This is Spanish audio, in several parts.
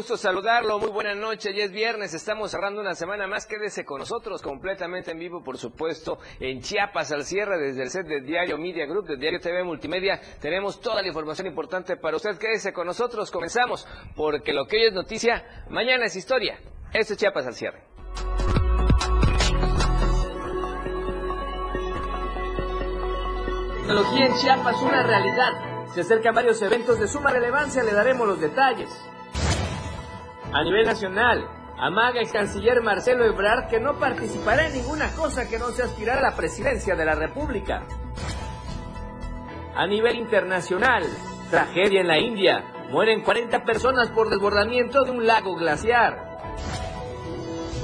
Gusto saludarlo. Muy buena noche. Ya es viernes. Estamos cerrando una semana más. Quédese con nosotros completamente en vivo, por supuesto, en Chiapas al cierre desde el set de Diario Media Group, de Diario TV Multimedia. Tenemos toda la información importante para usted. Quédese con nosotros. Comenzamos porque lo que hoy es noticia, mañana es historia. Esto es Chiapas al cierre. Tecnología en Chiapas, una realidad. Se acercan varios eventos de suma relevancia, le daremos los detalles. A nivel nacional, amaga el canciller Marcelo Ebrard que no participará en ninguna cosa que no se aspirar a la presidencia de la República. A nivel internacional, tragedia en la India. Mueren 40 personas por desbordamiento de un lago glaciar.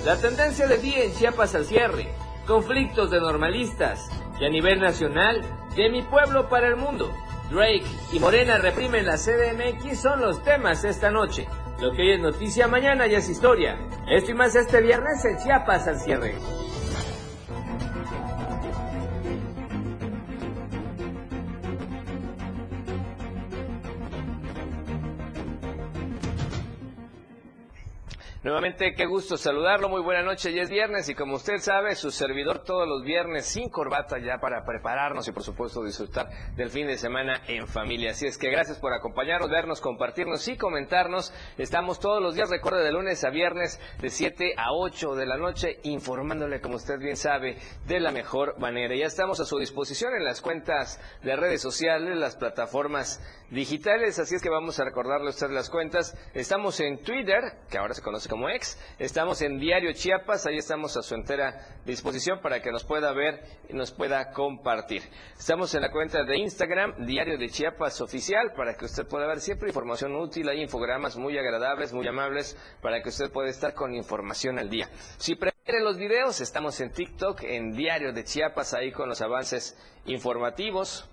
La tendencia de día en Chiapas al cierre. Conflictos de normalistas. Y a nivel nacional, de mi pueblo para el mundo. Drake y Morena reprimen la CDMX son los temas esta noche. Lo que hoy es noticia, mañana ya es historia. Esto y más este viernes en Chiapas al cierre. Nuevamente, qué gusto saludarlo. Muy buena noche. Ya es viernes y como usted sabe, su servidor todos los viernes sin corbata ya para prepararnos y por supuesto disfrutar del fin de semana en familia. Así es que gracias por acompañarnos, vernos, compartirnos y comentarnos. Estamos todos los días, recuerde, de lunes a viernes de 7 a 8 de la noche informándole, como usted bien sabe, de la mejor manera. Ya estamos a su disposición en las cuentas de redes sociales, las plataformas digitales. Así es que vamos a recordarle a usted las cuentas. Estamos en Twitter, que ahora se conoce como como ex. Estamos en Diario Chiapas, ahí estamos a su entera disposición para que nos pueda ver y nos pueda compartir. Estamos en la cuenta de Instagram, Diario de Chiapas Oficial, para que usted pueda ver siempre información útil, hay infogramas muy agradables, muy amables, para que usted pueda estar con información al día. Si prefiere los videos, estamos en TikTok, en Diario de Chiapas, ahí con los avances informativos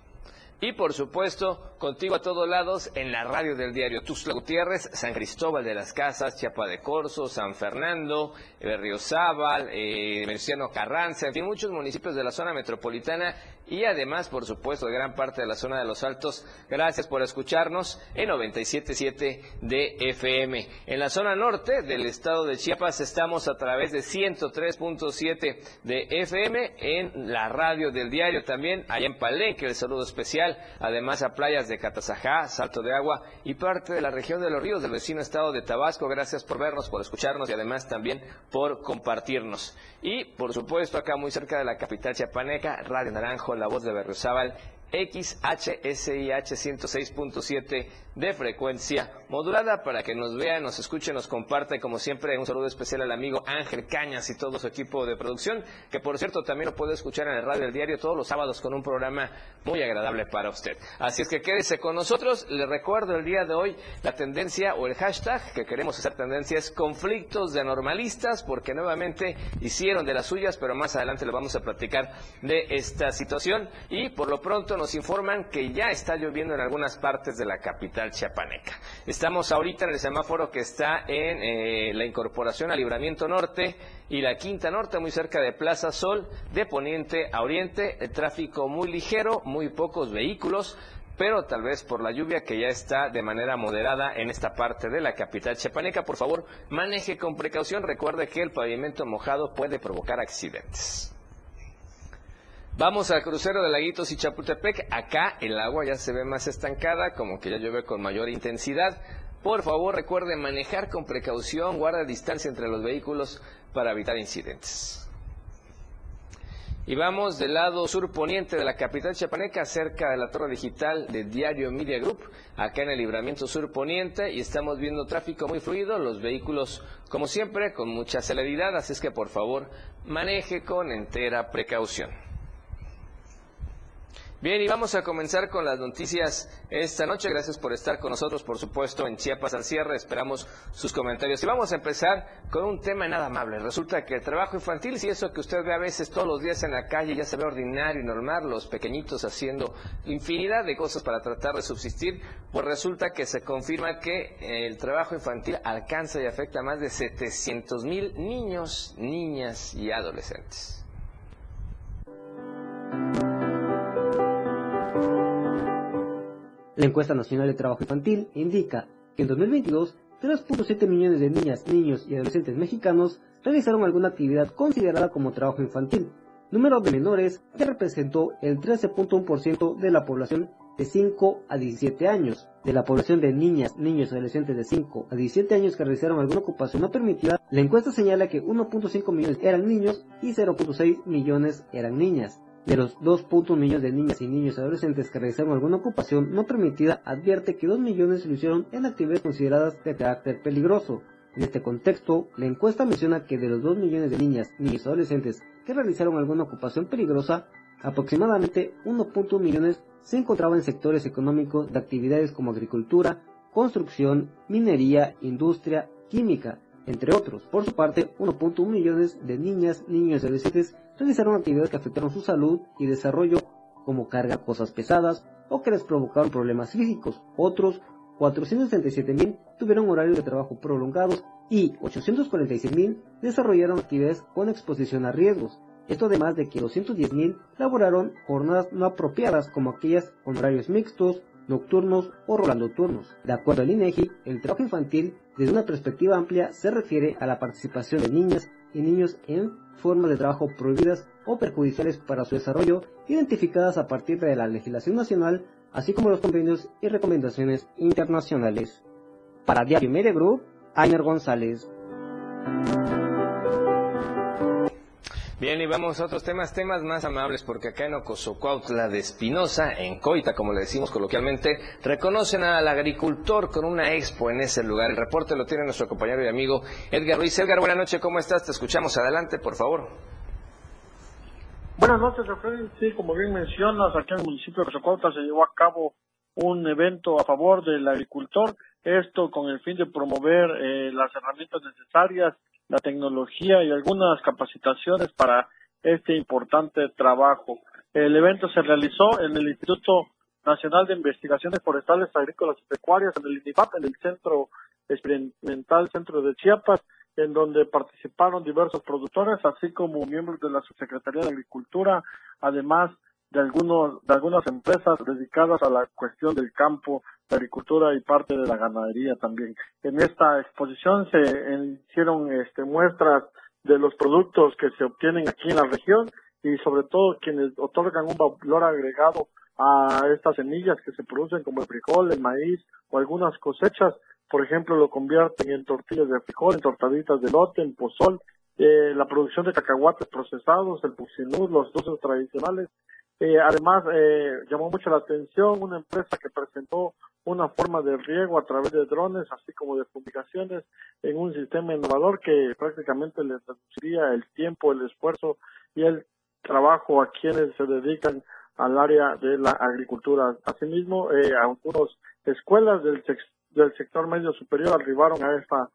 y por supuesto, contigo a todos lados en la radio del diario Tuxtla Gutiérrez, San Cristóbal de las Casas, Chiapa de Corzo, San Fernando, Berriozábal, eh, Menciano Carranza, en fin, muchos municipios de la zona metropolitana y además, por supuesto, de gran parte de la zona de los Altos. Gracias por escucharnos en 97.7 de FM. En la zona norte del estado de Chiapas estamos a través de 103.7 de FM en la radio del diario también, allá en Palenque, el saludo especial, además a playas de Catazajá, Salto de Agua y parte de la región de los ríos del vecino estado de Tabasco. Gracias por vernos, por escucharnos y además también por compartirnos. Y, por supuesto, acá muy cerca de la capital chiapaneca, Radio Naranjo la voz de Berriozábal, XHSIH 106.7 de frecuencia modulada para que nos vea, nos escuche, nos comparte. Como siempre, un saludo especial al amigo Ángel Cañas y todo su equipo de producción, que por cierto también lo puede escuchar en el radio del diario todos los sábados con un programa muy agradable para usted. Así es que quédese con nosotros. Le recuerdo el día de hoy la tendencia o el hashtag que queremos hacer tendencia es conflictos de normalistas, porque nuevamente hicieron de las suyas, pero más adelante le vamos a platicar de esta situación. Y por lo pronto nos informan que ya está lloviendo en algunas partes de la capital chiapaneca. Estamos ahorita en el semáforo que está en eh, la incorporación al Libramiento Norte y la Quinta Norte, muy cerca de Plaza Sol, de poniente a oriente, el tráfico muy ligero, muy pocos vehículos, pero tal vez por la lluvia que ya está de manera moderada en esta parte de la capital chiapaneca, por favor, maneje con precaución, recuerde que el pavimento mojado puede provocar accidentes. Vamos al crucero de Laguitos y Chapultepec. Acá el agua ya se ve más estancada, como que ya llueve con mayor intensidad. Por favor, recuerde manejar con precaución, guarda distancia entre los vehículos para evitar incidentes. Y vamos del lado surponiente de la capital chapaneca, cerca de la torre digital de Diario Media Group, acá en el libramiento surponiente, y estamos viendo tráfico muy fluido, los vehículos, como siempre, con mucha celeridad, así es que por favor, maneje con entera precaución. Bien, y vamos a comenzar con las noticias esta noche. Gracias por estar con nosotros, por supuesto, en Chiapas al cierre. Esperamos sus comentarios. Y vamos a empezar con un tema nada amable. Resulta que el trabajo infantil, si eso que usted ve a veces todos los días en la calle ya se ve ordinario y normal, los pequeñitos haciendo infinidad de cosas para tratar de subsistir, pues resulta que se confirma que el trabajo infantil alcanza y afecta a más de 700 mil niños, niñas y adolescentes. La encuesta nacional de trabajo infantil indica que en 2022 3.7 millones de niñas, niños y adolescentes mexicanos realizaron alguna actividad considerada como trabajo infantil, número de menores que representó el 13.1% de la población de 5 a 17 años. De la población de niñas, niños y adolescentes de 5 a 17 años que realizaron alguna ocupación no permitida, la encuesta señala que 1.5 millones eran niños y 0.6 millones eran niñas. De los 2.1 millones de niñas y niños adolescentes que realizaron alguna ocupación no permitida, advierte que 2 millones lo hicieron en actividades consideradas de carácter peligroso. En este contexto, la encuesta menciona que de los 2 millones de niñas, niños y adolescentes que realizaron alguna ocupación peligrosa, aproximadamente 1.1 millones se encontraban en sectores económicos de actividades como agricultura, construcción, minería, industria, química, entre otros. Por su parte, 1.1 millones de niñas, niños y adolescentes realizaron actividades que afectaron su salud y desarrollo, como cargar cosas pesadas o que les provocaron problemas físicos. Otros 437.000 tuvieron horarios de trabajo prolongados y 846.000 desarrollaron actividades con exposición a riesgos. Esto además de que 210.000 laboraron jornadas no apropiadas como aquellas con horarios mixtos, nocturnos o rolando turnos. De acuerdo al INEGI, el trabajo infantil desde una perspectiva amplia se refiere a la participación de niñas y niños en formas de trabajo prohibidas o perjudiciales para su desarrollo, identificadas a partir de la legislación nacional, así como los convenios y recomendaciones internacionales. Para Diario Media Group, Ainer González. Bien, y vamos a otros temas, temas más amables, porque acá en Ocosocuautla de Espinosa, en Coita, como le decimos coloquialmente, reconocen al agricultor con una expo en ese lugar. El reporte lo tiene nuestro compañero y amigo Edgar Ruiz. Edgar, buenas noches, ¿cómo estás? Te escuchamos adelante, por favor. Buenas noches, Alfredo. Sí, como bien mencionas, aquí en el municipio de Ocosocuautla se llevó a cabo un evento a favor del agricultor, esto con el fin de promover eh, las herramientas necesarias la tecnología y algunas capacitaciones para este importante trabajo. El evento se realizó en el Instituto Nacional de Investigaciones Forestales, Agrícolas y Pecuarias, en el INIFAP, en el Centro Experimental Centro de Chiapas, en donde participaron diversos productores, así como miembros de la Subsecretaría de Agricultura, además de algunos de algunas empresas dedicadas a la cuestión del campo, de agricultura y parte de la ganadería también. En esta exposición se hicieron este, muestras de los productos que se obtienen aquí en la región y sobre todo quienes otorgan un valor agregado a estas semillas que se producen como el frijol, el maíz o algunas cosechas, por ejemplo, lo convierten en tortillas de frijol, en tortaditas de lote, en pozol, eh, la producción de cacahuates procesados, el puxinú, los dulces tradicionales eh, además, eh, llamó mucho la atención una empresa que presentó una forma de riego a través de drones, así como de publicaciones, en un sistema innovador que prácticamente les reduciría el tiempo, el esfuerzo y el trabajo a quienes se dedican al área de la agricultura. Asimismo, eh, algunas escuelas del, del sector medio superior arribaron a esta,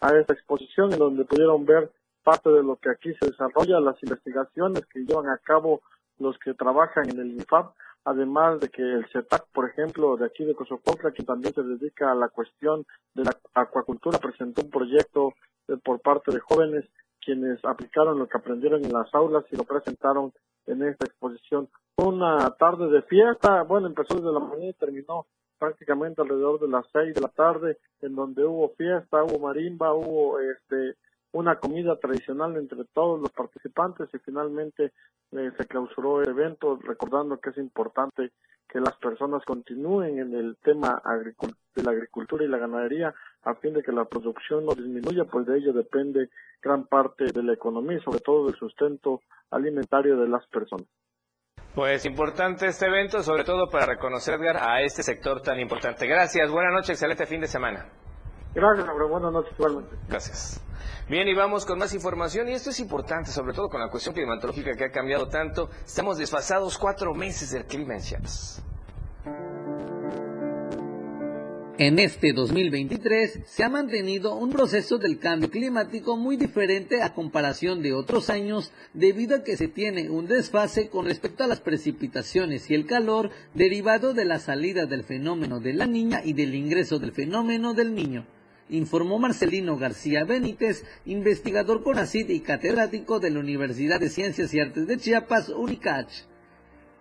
a esta exposición en donde pudieron ver parte de lo que aquí se desarrolla, las investigaciones que llevan a cabo los que trabajan en el INFAP, además de que el CETAC, por ejemplo, de aquí de Cosopocla, que también se dedica a la cuestión de la acuacultura, presentó un proyecto eh, por parte de jóvenes quienes aplicaron lo que aprendieron en las aulas y lo presentaron en esta exposición. Una tarde de fiesta, bueno, empezó desde la mañana y terminó prácticamente alrededor de las seis de la tarde, en donde hubo fiesta, hubo marimba, hubo este una comida tradicional entre todos los participantes y finalmente eh, se clausuró el evento recordando que es importante que las personas continúen en el tema de la agricultura y la ganadería a fin de que la producción no disminuya, pues de ello depende gran parte de la economía y sobre todo del sustento alimentario de las personas. Pues importante este evento, sobre todo para reconocer a este sector tan importante. Gracias, buenas noches, excelente fin de semana. Gracias, Buenas noches, igualmente. Gracias. Bien, y vamos con más información, y esto es importante, sobre todo con la cuestión climatológica que ha cambiado tanto. Estamos desfasados cuatro meses del clima en Chiapas. En este 2023 se ha mantenido un proceso del cambio climático muy diferente a comparación de otros años debido a que se tiene un desfase con respecto a las precipitaciones y el calor derivado de la salida del fenómeno de la niña y del ingreso del fenómeno del niño informó Marcelino García Benítez, investigador con CONACID y catedrático de la Universidad de Ciencias y Artes de Chiapas, UNICACH.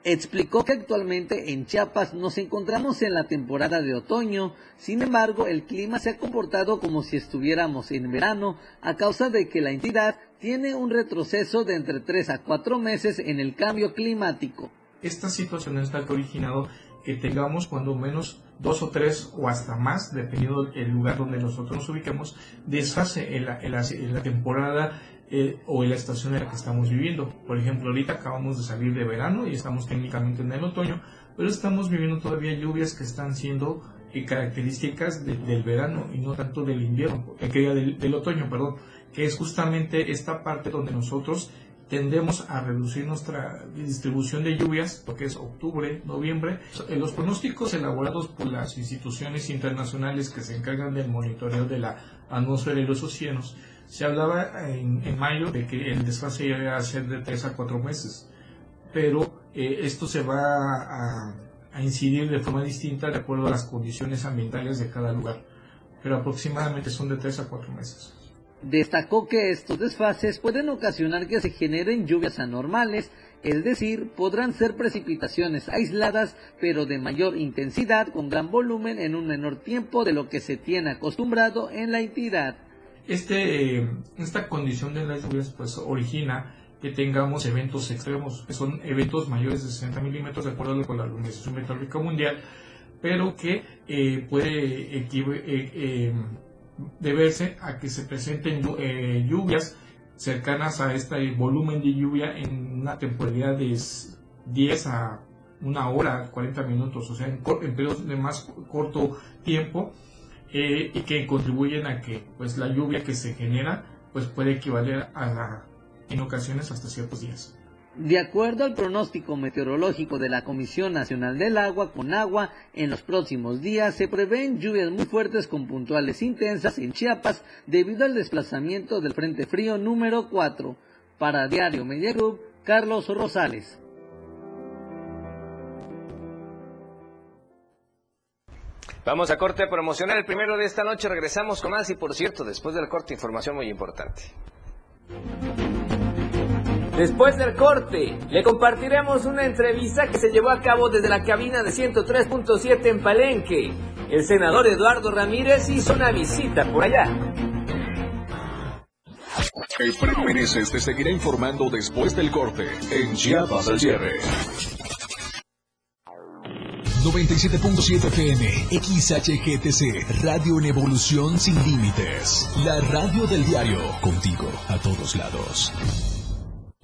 explicó que actualmente en Chiapas nos encontramos en la temporada de otoño, sin embargo el clima se ha comportado como si estuviéramos en verano a causa de que la entidad tiene un retroceso de entre 3 a 4 meses en el cambio climático. Esta situación está originado que tengamos cuando menos dos o tres o hasta más, dependiendo del lugar donde nosotros nos ubiquemos, desfase en la, en la, temporada eh, o en la estación en la que estamos viviendo. Por ejemplo, ahorita acabamos de salir de verano y estamos técnicamente en el otoño, pero estamos viviendo todavía lluvias que están siendo eh, características del verano y no tanto del invierno, eh, del, del otoño, perdón, que es justamente esta parte donde nosotros tendemos a reducir nuestra distribución de lluvias, lo que es octubre, noviembre. En los pronósticos elaborados por las instituciones internacionales que se encargan del monitoreo de la atmósfera y los océanos, se hablaba en, mayo de que el desfase iba a ser de 3 a 4 meses, pero eh, esto se va a, a incidir de forma distinta de acuerdo a las condiciones ambientales de cada lugar, pero aproximadamente son de 3 a 4 meses. Destacó que estos desfases pueden ocasionar que se generen lluvias anormales, es decir, podrán ser precipitaciones aisladas, pero de mayor intensidad, con gran volumen en un menor tiempo de lo que se tiene acostumbrado en la entidad. Este, eh, esta condición de las lluvias pues origina que tengamos eventos extremos, que son eventos mayores de 60 milímetros de acuerdo con la Organización Meteorológica Mundial, pero que eh, puede eh, deberse a que se presenten eh, lluvias cercanas a este volumen de lluvia en una temporalidad de 10 a una hora, 40 minutos, o sea, en, periodos de más corto tiempo, eh, y que contribuyen a que pues la lluvia que se genera pues puede equivaler a en ocasiones hasta ciertos días. De acuerdo al pronóstico meteorológico de la Comisión Nacional del Agua con agua, en los próximos días se prevén lluvias muy fuertes con puntuales intensas en Chiapas debido al desplazamiento del Frente Frío número 4. Para Diario Media Group, Carlos Rosales. Vamos a corte promocional el primero de esta noche. Regresamos con más y por cierto, después del corte, información muy importante. Después del corte, le compartiremos una entrevista que se llevó a cabo desde la cabina de 103.7 en Palenque. El senador Eduardo Ramírez hizo una visita por allá. Efraín Meneses te seguirá informando después del corte en Chiapas al cierre. 97.7 FM, XHGTC, Radio en Evolución Sin Límites. La radio del diario, contigo a todos lados.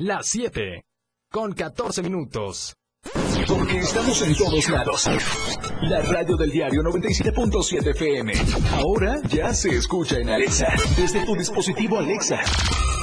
Las 7 con 14 minutos. Porque estamos en todos lados. La radio del diario 97.7 FM. Ahora ya se escucha en Alexa. Desde tu dispositivo Alexa.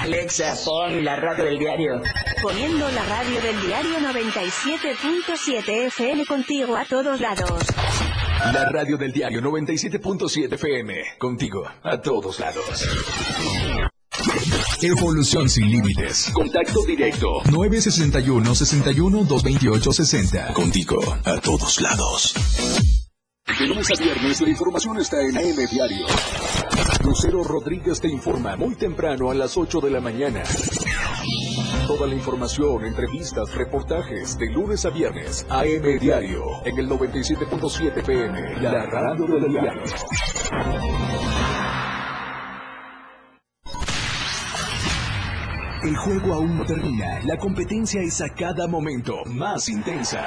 Alexa, pon la radio del diario. Poniendo la radio del diario 97.7 FM contigo a todos lados. La radio del diario 97.7 FM contigo a todos lados. Evolución sin límites. Contacto directo. 961 61 228 60. Contigo a todos lados. De lunes a viernes la información está en AM Diario. Lucero Rodríguez te informa muy temprano a las 8 de la mañana. Toda la información, entrevistas, reportajes de lunes a viernes. AM Diario en el 97.7 PM. La radio del diario. El juego aún no termina. La competencia es a cada momento más intensa.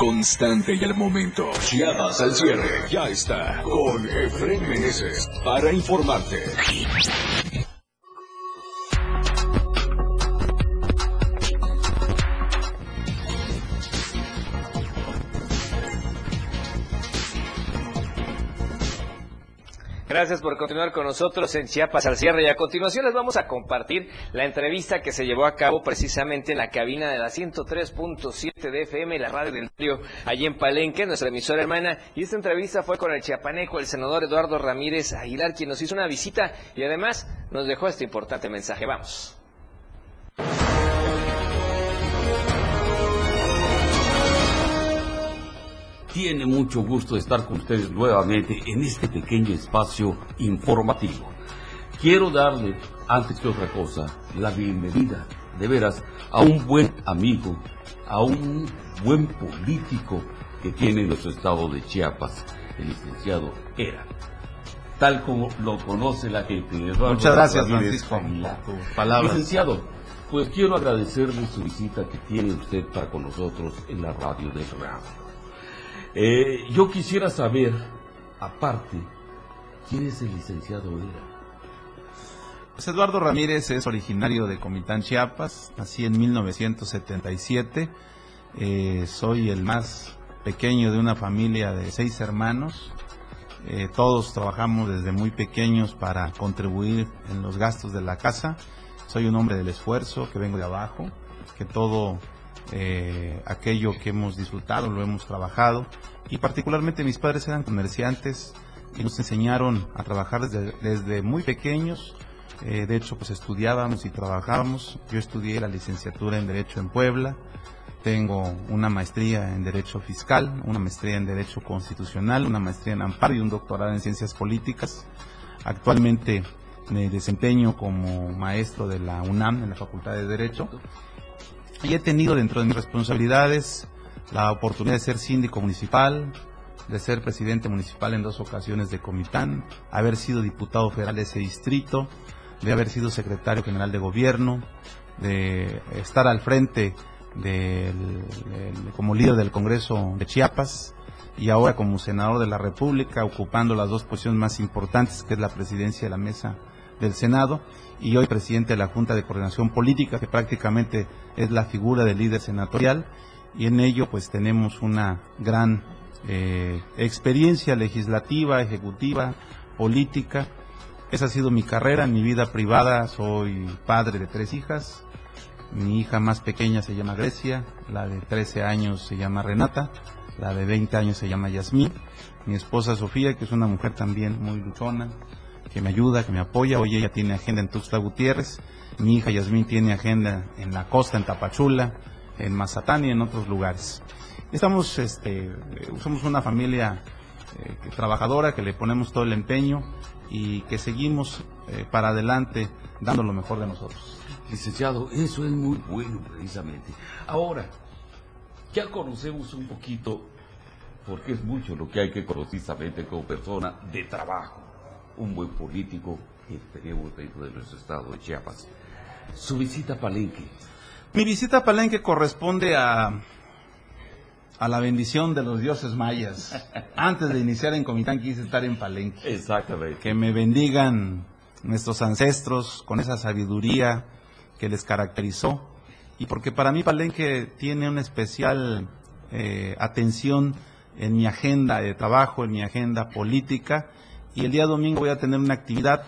Constante y al momento. Chiapas al cierre ya está con Efren Meneses para informarte. Gracias por continuar con nosotros en Chiapas al cierre y a continuación les vamos a compartir la entrevista que se llevó a cabo precisamente en la cabina de la 103.7 de FM, la radio del río, allí en Palenque, nuestra emisora hermana. Y esta entrevista fue con el chiapaneco, el senador Eduardo Ramírez Aguilar, quien nos hizo una visita y además nos dejó este importante mensaje. Vamos. Tiene mucho gusto estar con ustedes nuevamente en este pequeño espacio informativo. Quiero darle, antes que otra cosa, la bienvenida, de veras, a un buen amigo, a un buen político que tiene nuestro estado de Chiapas, el licenciado Era. Tal como lo conoce la gente. Eduardo Muchas gracias, Francisco, palabras. Licenciado, pues quiero agradecerle su visita que tiene usted para con nosotros en la radio del radio. Eh, yo quisiera saber, aparte, ¿quién es el licenciado Era? Pues Eduardo Ramírez es originario de Comitán, Chiapas. Nací en 1977. Eh, soy el más pequeño de una familia de seis hermanos. Eh, todos trabajamos desde muy pequeños para contribuir en los gastos de la casa. Soy un hombre del esfuerzo, que vengo de abajo, que todo eh, aquello que hemos disfrutado lo hemos trabajado. Y particularmente mis padres eran comerciantes y nos enseñaron a trabajar desde, desde muy pequeños. Eh, de hecho, pues estudiábamos y trabajábamos. Yo estudié la licenciatura en Derecho en Puebla. Tengo una maestría en Derecho Fiscal, una maestría en Derecho Constitucional, una maestría en Amparo y un doctorado en Ciencias Políticas. Actualmente me desempeño como maestro de la UNAM en la Facultad de Derecho. Y he tenido dentro de mis responsabilidades la oportunidad de ser síndico municipal, de ser presidente municipal en dos ocasiones de Comitán, haber sido diputado federal de ese distrito, de haber sido secretario general de gobierno, de estar al frente del, como líder del Congreso de Chiapas y ahora como senador de la República, ocupando las dos posiciones más importantes, que es la presidencia de la mesa del Senado y hoy presidente de la Junta de Coordinación Política, que prácticamente es la figura del líder senatorial y en ello pues tenemos una gran eh, experiencia legislativa, ejecutiva, política. Esa ha sido mi carrera, mi vida privada soy padre de tres hijas. Mi hija más pequeña se llama Grecia, la de 13 años se llama Renata, la de 20 años se llama Yasmín. Mi esposa Sofía, que es una mujer también muy luchona, que me ayuda, que me apoya. Hoy ella tiene agenda en Tuxtla Gutiérrez. Mi hija Yasmín tiene agenda en la costa, en Tapachula, en Mazatán y en otros lugares. Estamos, este, somos una familia eh, trabajadora, que le ponemos todo el empeño y que seguimos eh, para adelante dando lo mejor de nosotros. Licenciado, eso es muy bueno precisamente. Ahora, ya conocemos un poquito, porque es mucho lo que hay que conocer precisamente como persona de trabajo, un buen político que tenemos dentro de nuestro estado de Chiapas. Su visita a Palenque, Mi visita a Palenque corresponde a, a la bendición de los dioses mayas. Antes de iniciar en Comitán quise estar en Palenque. Exactamente. Que me bendigan nuestros ancestros con esa sabiduría que les caracterizó. Y porque para mí Palenque tiene una especial eh, atención en mi agenda de trabajo, en mi agenda política. Y el día domingo voy a tener una actividad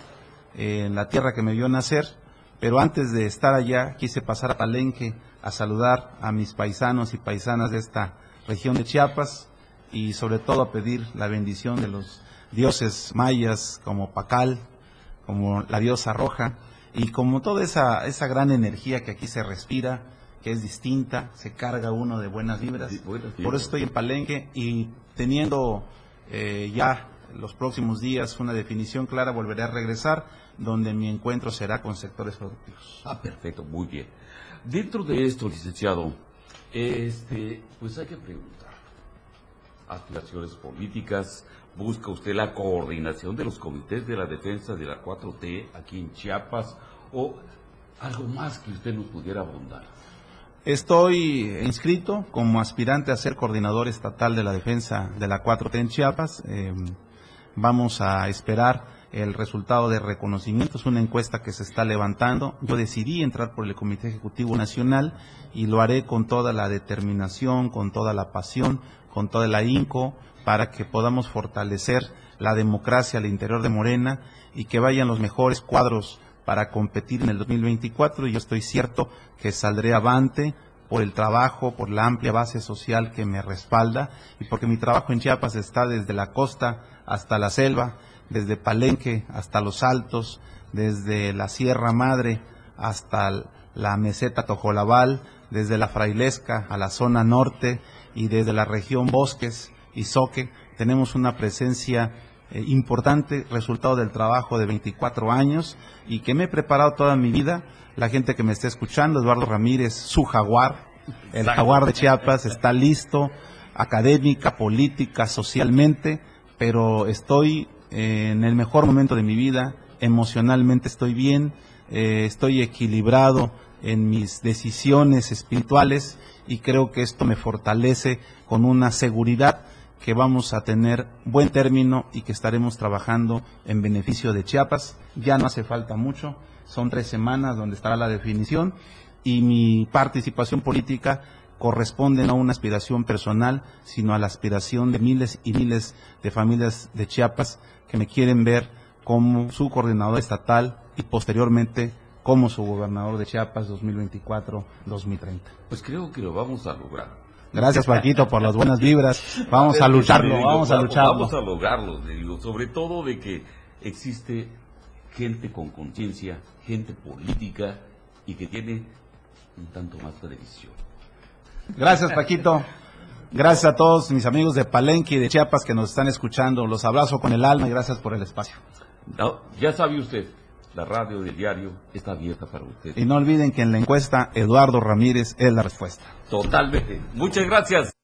eh, en la tierra que me vio nacer. Pero antes de estar allá, quise pasar a Palenque a saludar a mis paisanos y paisanas de esta región de Chiapas y sobre todo a pedir la bendición de los dioses mayas como Pacal, como la diosa roja y como toda esa, esa gran energía que aquí se respira, que es distinta, se carga uno de buenas vibras. buenas Por eso estoy en Palenque y teniendo eh, ya los próximos días una definición clara, volveré a regresar donde mi encuentro será con sectores productivos. Ah, perfecto, muy bien. Dentro de esto, licenciado, este, pues hay que preguntar. Aspiraciones políticas, busca usted la coordinación de los comités de la defensa de la 4T aquí en Chiapas o algo más que usted nos pudiera abundar. Estoy inscrito como aspirante a ser coordinador estatal de la defensa de la 4T en Chiapas. Eh, vamos a esperar el resultado de reconocimiento. Es una encuesta que se está levantando. Yo decidí entrar por el Comité Ejecutivo Nacional y lo haré con toda la determinación, con toda la pasión, con toda la INCO, para que podamos fortalecer la democracia al interior de Morena y que vayan los mejores cuadros para competir en el 2024 y yo estoy cierto que saldré avante por el trabajo, por la amplia base social que me respalda y porque mi trabajo en Chiapas está desde la costa hasta la selva, desde Palenque hasta los Altos, desde la Sierra Madre hasta la meseta Tojolabal, desde la Frailesca a la zona norte y desde la región Bosques y Soque. Tenemos una presencia eh, importante resultado del trabajo de 24 años y que me he preparado toda mi vida. La gente que me está escuchando, Eduardo Ramírez, su jaguar, el jaguar de Chiapas, está listo, académica, política, socialmente, pero estoy en el mejor momento de mi vida, emocionalmente estoy bien, eh, estoy equilibrado en mis decisiones espirituales y creo que esto me fortalece con una seguridad que vamos a tener buen término y que estaremos trabajando en beneficio de Chiapas. Ya no hace falta mucho, son tres semanas donde estará la definición y mi participación política corresponde no a una aspiración personal, sino a la aspiración de miles y miles de familias de Chiapas que me quieren ver como su coordinador estatal y posteriormente como su gobernador de Chiapas 2024-2030. Pues creo que lo vamos a lograr. Gracias, Paquito, por las buenas vibras. Vamos a lucharlo, vamos a lucharlo. Vamos a lograrlo, digo, sobre todo de que existe gente con conciencia, gente política y que tiene un tanto más televisión. Gracias, Paquito. Gracias a todos mis amigos de Palenque y de Chiapas que nos están escuchando. Los abrazo con el alma y gracias por el espacio. ya sabe usted, la radio del diario está abierta para usted. Y no olviden que en la encuesta Eduardo Ramírez es la respuesta. Totalmente. Muchas gracias.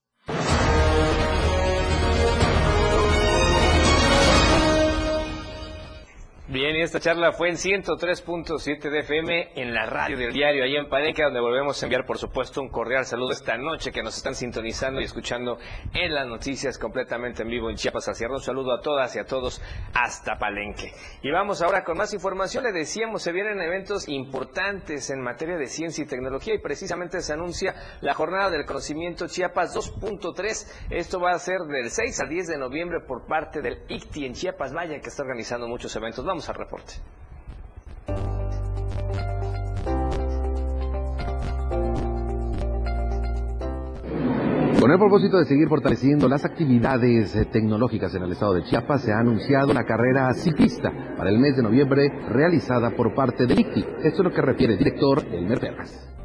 Y esta charla fue en 103.7 de FM en la radio del diario, ahí en Palenque, donde volvemos a enviar, por supuesto, un cordial saludo esta noche que nos están sintonizando y escuchando en las noticias completamente en vivo en Chiapas. Así un saludo a todas y a todos hasta Palenque. Y vamos ahora con más información. Le decíamos, se vienen eventos importantes en materia de ciencia y tecnología y precisamente se anuncia la jornada del conocimiento Chiapas 2.3. Esto va a ser del 6 al 10 de noviembre por parte del ICTI en Chiapas. Vaya que está organizando muchos eventos. Vamos al Con el propósito de seguir fortaleciendo las actividades eh, tecnológicas en el estado de Chiapas, se ha anunciado una carrera ciclista para el mes de noviembre realizada por parte de ICTI. Esto es lo que refiere el director Elmer Perras.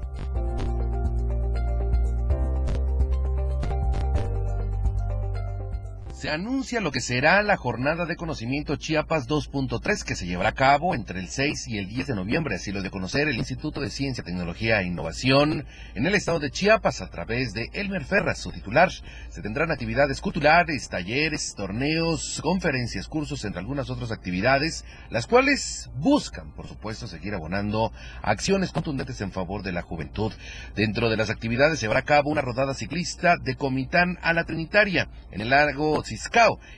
Se anuncia lo que será la Jornada de Conocimiento Chiapas 2.3 que se llevará a cabo entre el 6 y el 10 de noviembre, así lo de conocer el Instituto de Ciencia, Tecnología e Innovación en el estado de Chiapas a través de Elmer Ferras, su titular. Se tendrán actividades culturales, talleres, torneos, conferencias, cursos, entre algunas otras actividades, las cuales buscan, por supuesto, seguir abonando acciones contundentes en favor de la juventud. Dentro de las actividades se llevará a cabo una rodada ciclista de Comitán a la Trinitaria en el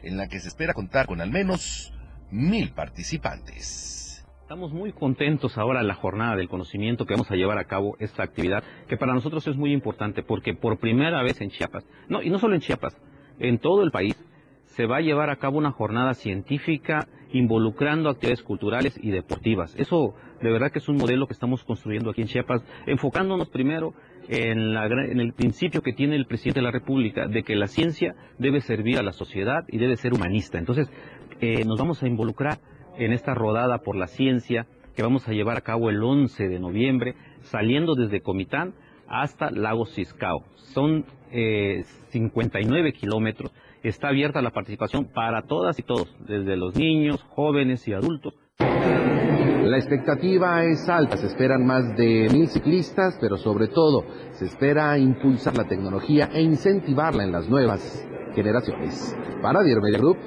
en la que se espera contar con al menos mil participantes. Estamos muy contentos ahora en la jornada del conocimiento que vamos a llevar a cabo esta actividad, que para nosotros es muy importante porque por primera vez en Chiapas, no, y no solo en Chiapas, en todo el país, se va a llevar a cabo una jornada científica involucrando actividades culturales y deportivas. Eso de verdad que es un modelo que estamos construyendo aquí en Chiapas, enfocándonos primero en, el principio que tiene el presidente de la República de que la ciencia debe servir a la sociedad y debe ser humanista. Entonces, eh, nos vamos a involucrar en esta rodada por la ciencia que vamos a llevar a cabo el 11 de noviembre, saliendo desde Comitán hasta Lago Ciscao. Son 59 eh, kilómetros. Está abierta la participación para todas y todos, desde los niños, jóvenes y adultos. La expectativa es alta, se esperan más de mil ciclistas, pero sobre todo se espera impulsar la tecnología e incentivarla en las nuevas generaciones. Para Dier Group,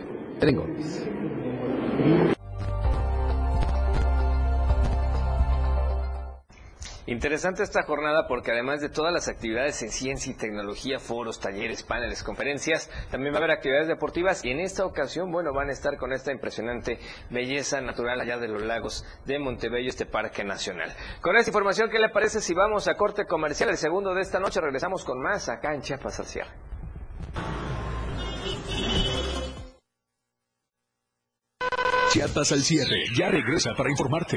Interesante esta jornada porque además de todas las actividades en ciencia y tecnología, foros, talleres, paneles, conferencias, también va a haber actividades deportivas y en esta ocasión, bueno, van a estar con esta impresionante belleza natural allá de los lagos de Montebello, este parque nacional. Con esta información, ¿qué le parece si vamos a corte comercial? El segundo de esta noche regresamos con más acá en Chiapas al cierre. Chiapas al cierre, ya regresa para informarte.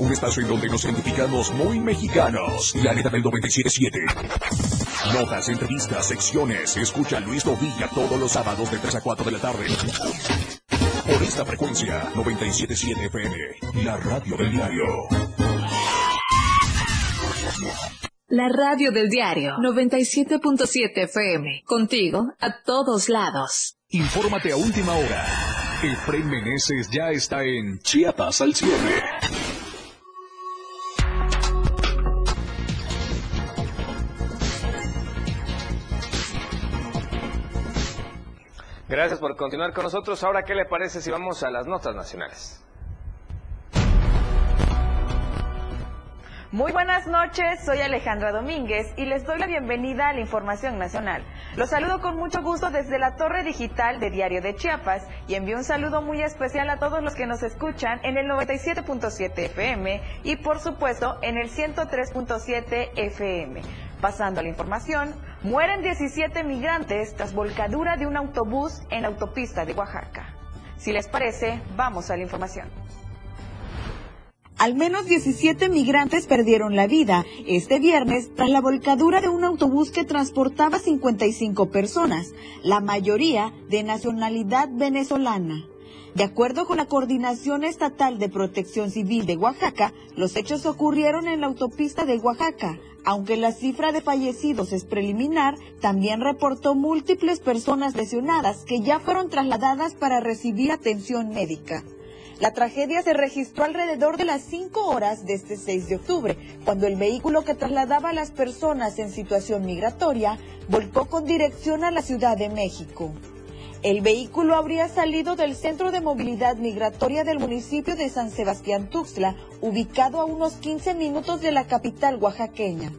Un espacio en donde nos identificamos muy mexicanos. La neta del 97.7. Notas, entrevistas, secciones. Escucha a Luis Novilla todos los sábados de 3 a 4 de la tarde. Por esta frecuencia, 97.7 FM. La radio del diario. La radio del diario 97.7 FM. Contigo a todos lados. Infórmate a última hora. Efraín Meneses ya está en Chiapas al cierre. Gracias por continuar con nosotros. Ahora, ¿qué le parece si vamos a las notas nacionales? Muy buenas noches, soy Alejandra Domínguez y les doy la bienvenida a la Información Nacional. Los saludo con mucho gusto desde la Torre Digital de Diario de Chiapas y envío un saludo muy especial a todos los que nos escuchan en el 97.7 FM y por supuesto en el 103.7 FM. Pasando a la información, mueren 17 migrantes tras volcadura de un autobús en la autopista de Oaxaca. Si les parece, vamos a la información. Al menos 17 migrantes perdieron la vida este viernes tras la volcadura de un autobús que transportaba 55 personas, la mayoría de nacionalidad venezolana. De acuerdo con la Coordinación Estatal de Protección Civil de Oaxaca, los hechos ocurrieron en la autopista de Oaxaca. Aunque la cifra de fallecidos es preliminar, también reportó múltiples personas lesionadas que ya fueron trasladadas para recibir atención médica. La tragedia se registró alrededor de las 5 horas de este 6 de octubre, cuando el vehículo que trasladaba a las personas en situación migratoria volcó con dirección a la Ciudad de México. El vehículo habría salido del Centro de Movilidad Migratoria del municipio de San Sebastián Tuxtla, ubicado a unos 15 minutos de la capital oaxaqueña.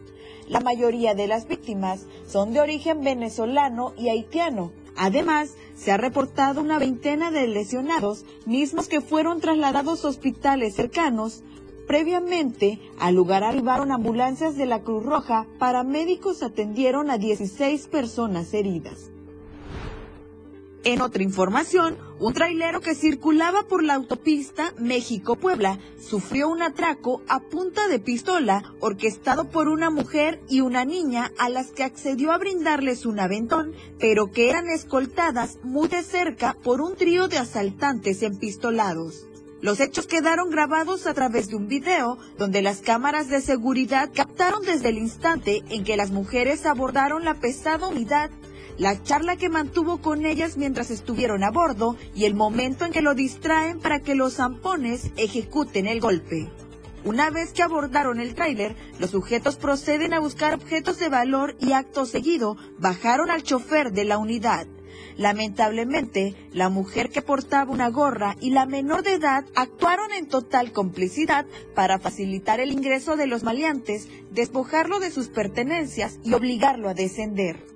La mayoría de las víctimas son de origen venezolano y haitiano. Además, se ha reportado una veintena de lesionados, mismos que fueron trasladados a hospitales cercanos. Previamente, al lugar arribaron ambulancias de la Cruz Roja, paramédicos atendieron a 16 personas heridas. En otra información, un trailero que circulaba por la autopista México-Puebla sufrió un atraco a punta de pistola orquestado por una mujer y una niña a las que accedió a brindarles un aventón, pero que eran escoltadas muy de cerca por un trío de asaltantes empistolados. Los hechos quedaron grabados a través de un video donde las cámaras de seguridad captaron desde el instante en que las mujeres abordaron la pesada unidad la charla que mantuvo con ellas mientras estuvieron a bordo y el momento en que lo distraen para que los zampones ejecuten el golpe. Una vez que abordaron el tráiler, los sujetos proceden a buscar objetos de valor y acto seguido bajaron al chofer de la unidad. Lamentablemente, la mujer que portaba una gorra y la menor de edad actuaron en total complicidad para facilitar el ingreso de los maleantes, despojarlo de sus pertenencias y obligarlo a descender.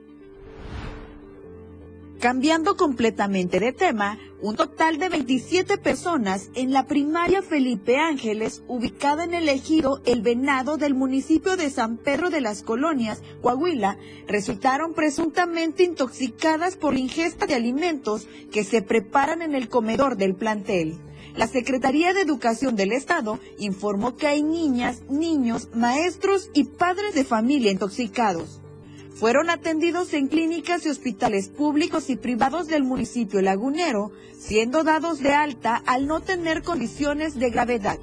Cambiando completamente de tema, un total de 27 personas en la primaria Felipe Ángeles, ubicada en el ejido El Venado del municipio de San Pedro de las Colonias, Coahuila, resultaron presuntamente intoxicadas por ingesta de alimentos que se preparan en el comedor del plantel. La Secretaría de Educación del Estado informó que hay niñas, niños, maestros y padres de familia intoxicados. Fueron atendidos en clínicas y hospitales públicos y privados del municipio lagunero, siendo dados de alta al no tener condiciones de gravedad.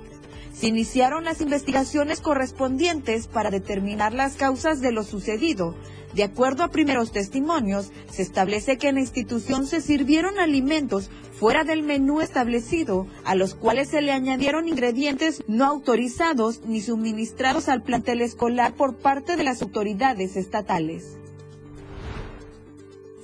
Se iniciaron las investigaciones correspondientes para determinar las causas de lo sucedido. De acuerdo a primeros testimonios, se establece que en la institución se sirvieron alimentos fuera del menú establecido, a los cuales se le añadieron ingredientes no autorizados ni suministrados al plantel escolar por parte de las autoridades estatales.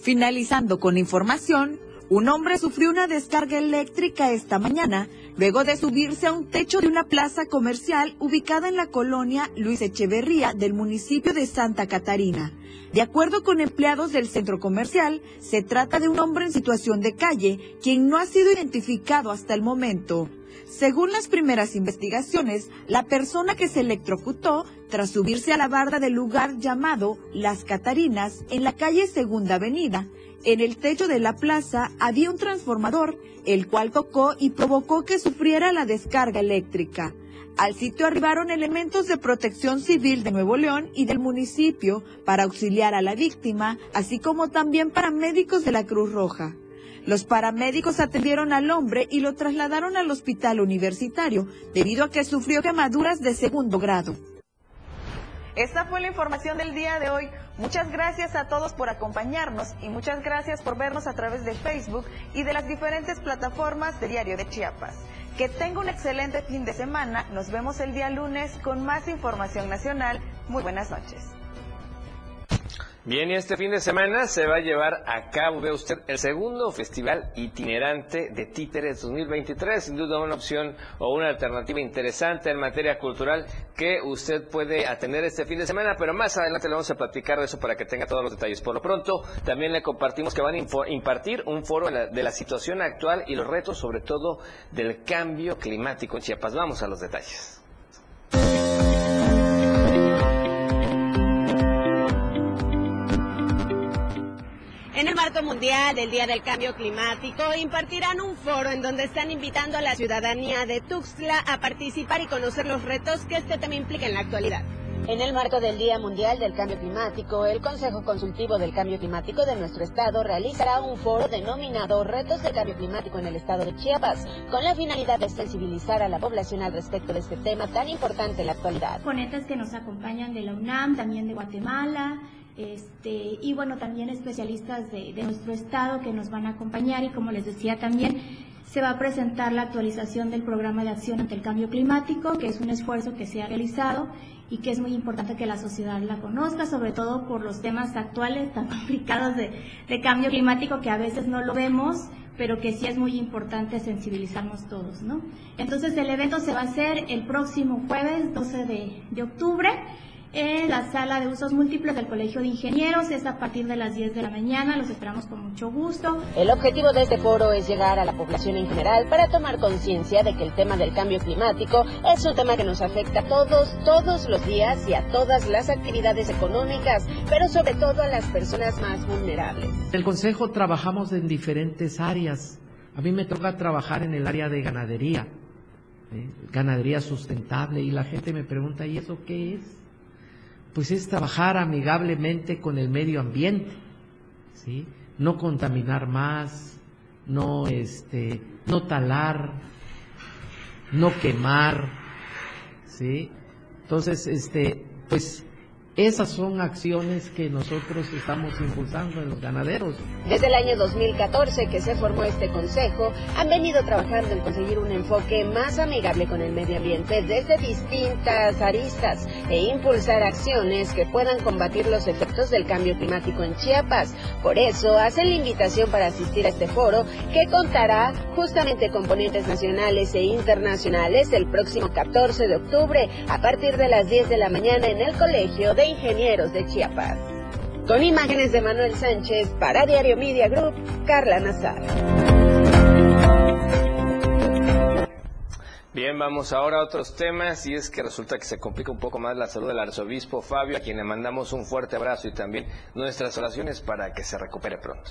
Finalizando con información, un hombre sufrió una descarga eléctrica esta mañana luego de subirse a un techo de una plaza comercial ubicada en la colonia Luis Echeverría del municipio de Santa Catarina. De acuerdo con empleados del centro comercial, se trata de un hombre en situación de calle, quien no ha sido identificado hasta el momento. Según las primeras investigaciones, la persona que se electrocutó tras subirse a la barda del lugar llamado Las Catarinas en la calle Segunda Avenida, en el techo de la plaza había un transformador, el cual tocó y provocó que sufriera la descarga eléctrica. Al sitio arribaron elementos de protección civil de Nuevo León y del municipio para auxiliar a la víctima, así como también paramédicos de la Cruz Roja. Los paramédicos atendieron al hombre y lo trasladaron al hospital universitario, debido a que sufrió quemaduras de segundo grado. Esta fue la información del día de hoy. Muchas gracias a todos por acompañarnos y muchas gracias por vernos a través de Facebook y de las diferentes plataformas de Diario de Chiapas. Que tenga un excelente fin de semana. Nos vemos el día lunes con más información nacional. Muy buenas noches. Bien, y este fin de semana se va a llevar a cabo, ve usted, el segundo Festival Itinerante de Títeres 2023. Sin duda una opción o una alternativa interesante en materia cultural que usted puede atender este fin de semana, pero más adelante le vamos a platicar de eso para que tenga todos los detalles. Por lo pronto, también le compartimos que van a impartir un foro de la situación actual y los retos, sobre todo del cambio climático en Chiapas. Vamos a los detalles. En el marco mundial del Día del Cambio Climático impartirán un foro en donde están invitando a la ciudadanía de Tuxtla a participar y conocer los retos que este tema implica en la actualidad. En el marco del Día Mundial del Cambio Climático, el Consejo Consultivo del Cambio Climático de nuestro estado realizará un foro denominado Retos del Cambio Climático en el estado de Chiapas, con la finalidad de sensibilizar a la población al respecto de este tema tan importante en la actualidad. Ponentes que nos acompañan de la UNAM, también de Guatemala, este, y bueno, también especialistas de, nuestro estado que nos van a acompañar y como les decía también se va a presentar la actualización del programa de acción ante el cambio climático, que es un esfuerzo que se ha realizado y que es muy importante que la sociedad la conozca, sobre todo por los temas actuales tan complicados de, cambio climático que a veces no lo vemos, pero que sí es muy importante sensibilizarnos todos, ¿no? Entonces el evento se va a hacer el próximo jueves 12 de, de octubre en la sala de usos múltiples del Colegio de Ingenieros. Es a partir de las 10 de la mañana. Los esperamos con mucho gusto. El objetivo de este foro es llegar a la población en general para tomar conciencia de que el tema del cambio climático es un tema que nos afecta a todos, todos los días y a todas las actividades económicas, pero sobre todo a las personas más vulnerables. En el Consejo trabajamos en diferentes áreas. A mí me toca trabajar en el área de ganadería, ¿eh? ganadería sustentable, y la gente me pregunta, ¿y eso qué es? Pues es trabajar amigablemente con el medio ambiente, ¿sí? No contaminar más, no este, no talar, no quemar, ¿sí? Entonces, este, pues esas son acciones que nosotros estamos impulsando en los ganaderos. Desde el año 2014 que se formó este consejo, han venido trabajando en conseguir un enfoque más amigable con el medio ambiente desde distintas aristas e impulsar acciones que puedan combatir los efectos del cambio climático en Chiapas. Por eso hacen la invitación para asistir a este foro que contará justamente con ponentes nacionales e internacionales el próximo 14 de octubre a partir de las 10 de la mañana en el Colegio de Ingenieros de Chiapas. Con imágenes de Manuel Sánchez para Diario Media Group, Carla Nazar. Bien, vamos ahora a otros temas y es que resulta que se complica un poco más la salud del arzobispo Fabio, a quien le mandamos un fuerte abrazo y también nuestras oraciones para que se recupere pronto.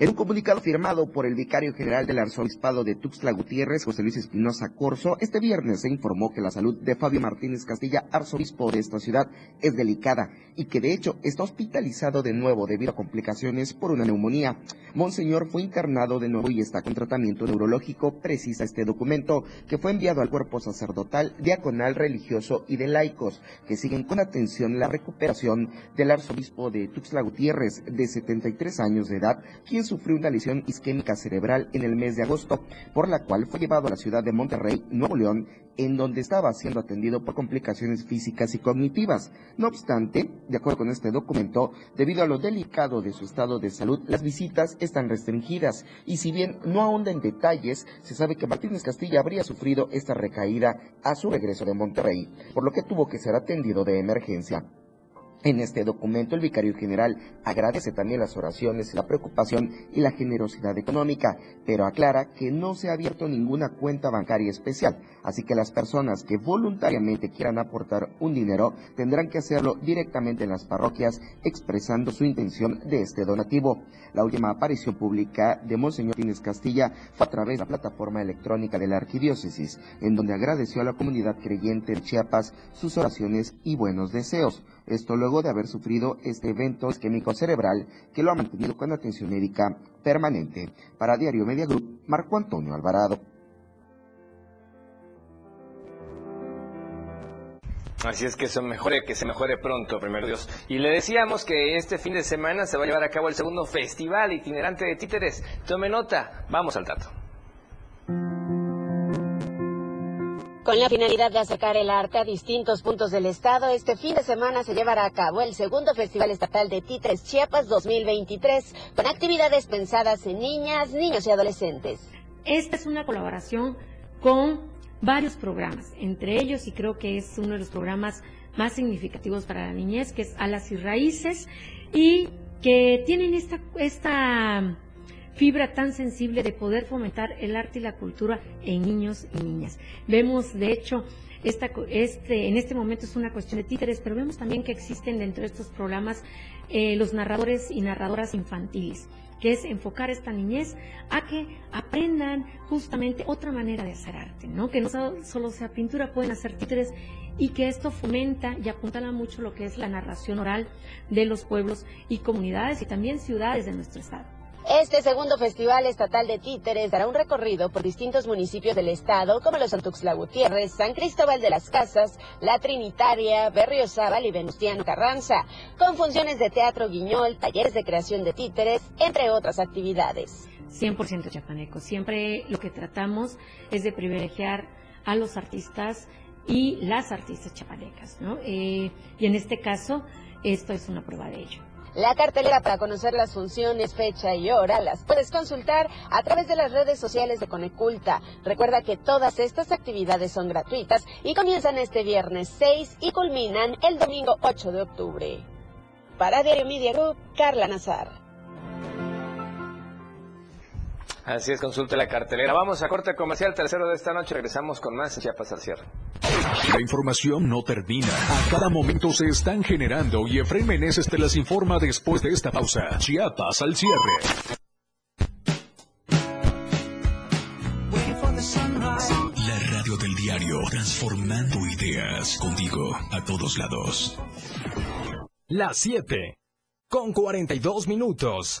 En un comunicado firmado por el vicario general del arzobispado de Tuxtla Gutiérrez, José Luis Espinosa Corso, este viernes se informó que la salud de Fabio Martínez Castilla, arzobispo de esta ciudad, es delicada y que de hecho está hospitalizado de nuevo debido a complicaciones por una neumonía. Monseñor fue internado de nuevo y está con tratamiento neurológico, precisa este documento, que fue enviado al cuerpo sacerdotal, diaconal, religioso y de laicos, que siguen con atención la recuperación del arzobispo de Tuxtla Gutiérrez, de 73 años de edad, quien sufrió una lesión isquémica cerebral en el mes de agosto, por la cual fue llevado a la ciudad de Monterrey, Nuevo León, en donde estaba siendo atendido por complicaciones físicas y cognitivas. No obstante, de acuerdo con este documento, debido a lo delicado de su estado de salud, las visitas están restringidas y si bien no ahonda en detalles, se sabe que Martínez Castilla habría sufrido esta recaída a su regreso de Monterrey, por lo que tuvo que ser atendido de emergencia. En este documento, el vicario general agradece también las oraciones, la preocupación y la generosidad económica, pero aclara que no se ha abierto ninguna cuenta bancaria especial, así que las personas que voluntariamente quieran aportar un dinero tendrán que hacerlo directamente en las parroquias, expresando su intención de este donativo. La última aparición pública de Monseñor Tínez Castilla fue a través de la plataforma electrónica de la arquidiócesis, en donde agradeció a la comunidad creyente de Chiapas sus oraciones y buenos deseos. Esto luego de haber sufrido este evento isquémico cerebral que lo ha mantenido con atención médica permanente. Para Diario Media Group, Marco Antonio Alvarado. Así es que se mejore, que se mejore pronto, primero Dios. Y le decíamos que este fin de semana se va a llevar a cabo el segundo festival itinerante de títeres. Tome nota, vamos al dato. Con la finalidad de acercar el arte a distintos puntos del estado, este fin de semana se llevará a cabo el segundo Festival Estatal de Títeres Chiapas 2023, con actividades pensadas en niñas, niños y adolescentes. Esta es una colaboración con varios programas, entre ellos, y creo que es uno de los programas más significativos para la niñez, que es Alas y Raíces, y que tienen esta, esta fibra tan sensible de poder fomentar el arte y la cultura en niños y niñas. Vemos, de hecho, esta, este, en este momento es una cuestión de títeres, pero vemos también que existen dentro de estos programas eh, los narradores y narradoras infantiles, que es enfocar esta niñez a que aprendan justamente otra manera de hacer arte, ¿no? Que no solo sea pintura, pueden hacer títeres y que esto fomenta y apuntala mucho lo que es la narración oral de los pueblos y comunidades y también ciudades de nuestro estado. Este segundo Festival Estatal de Títeres dará un recorrido por distintos municipios del estado, como los Santuxtla Gutiérrez, San Cristóbal de las Casas, La Trinitaria, Berriozábal y Venustiano Carranza, con funciones de teatro guiñol, talleres de creación de títeres, entre otras actividades. 100% chapaneco. Siempre lo que tratamos es de privilegiar a los artistas y las artistas chapanecas, ¿no? Eh, y en este caso, esto es una prueba de ello. La cartelera para conocer las funciones, fecha y hora las puedes consultar a través de las redes sociales de Coneculta. Recuerda que todas estas actividades son gratuitas y comienzan este viernes 6 y culminan el domingo 8 de octubre. Para Diario Media Group, Carla Nazar. Así es, consulte la cartelera. Vamos a corte comercial tercero de esta noche. Regresamos con más Chiapas al cierre. La información no termina. A cada momento se están generando y Efraín Meneses te las informa después de esta pausa. Chiapas al cierre. La radio del diario, transformando ideas contigo a todos lados. Las 7, con 42 minutos.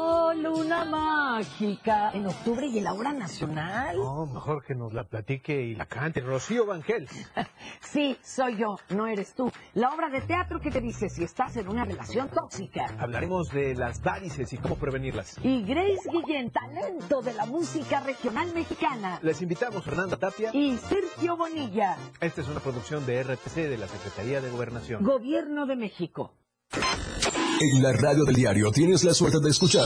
luna mágica. En octubre y en la hora nacional. No, mejor que nos la platique y la cante. Rocío Vangel. sí, soy yo, no eres tú. La obra de teatro que te dice si estás en una relación tóxica. Hablaremos de las varices y cómo prevenirlas. Y Grace Guillén, talento de la música regional mexicana. Les invitamos Fernanda Tapia y Sergio Bonilla. Esta es una producción de RTC de la Secretaría de Gobernación. Gobierno de México. En la radio del diario tienes la suerte de escuchar